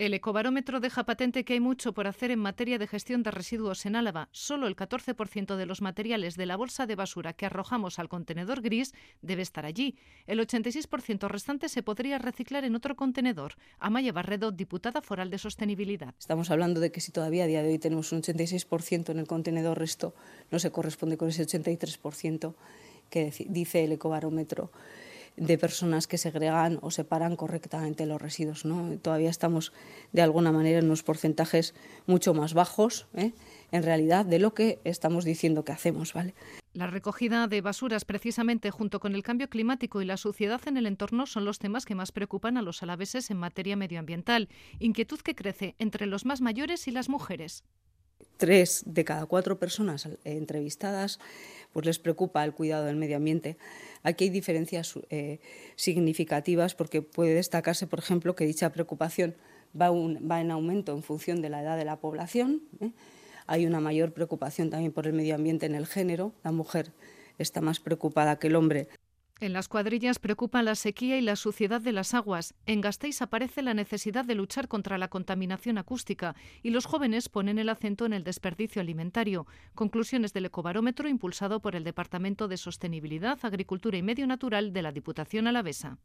El ecobarómetro deja patente que hay mucho por hacer en materia de gestión de residuos en Álava. Solo el 14% de los materiales de la bolsa de basura que arrojamos al contenedor gris debe estar allí. El 86% restante se podría reciclar en otro contenedor. Amaya Barredo, diputada foral de Sostenibilidad. Estamos hablando de que si todavía a día de hoy tenemos un 86% en el contenedor resto, no se corresponde con ese 83% que dice el ecobarómetro de personas que segregan o separan correctamente los residuos. ¿no? Todavía estamos, de alguna manera, en unos porcentajes mucho más bajos, ¿eh? en realidad, de lo que estamos diciendo que hacemos. ¿vale? La recogida de basuras, precisamente junto con el cambio climático y la suciedad en el entorno, son los temas que más preocupan a los alaveses en materia medioambiental, inquietud que crece entre los más mayores y las mujeres tres de cada cuatro personas eh, entrevistadas pues les preocupa el cuidado del medio ambiente. Aquí hay diferencias eh, significativas porque puede destacarse, por ejemplo, que dicha preocupación va, en aumento en función de la edad de la población. ¿eh? Hay una mayor preocupación también por el medio ambiente en el género. La mujer está más preocupada que el hombre en las cuadrillas preocupan la sequía y la suciedad de las aguas. En Gasteiz aparece la necesidad de luchar contra la contaminación acústica y los jóvenes ponen el acento en el desperdicio alimentario. Conclusiones del ecobarómetro impulsado por el Departamento de Sostenibilidad, Agricultura y Medio Natural de la Diputación Alavesa.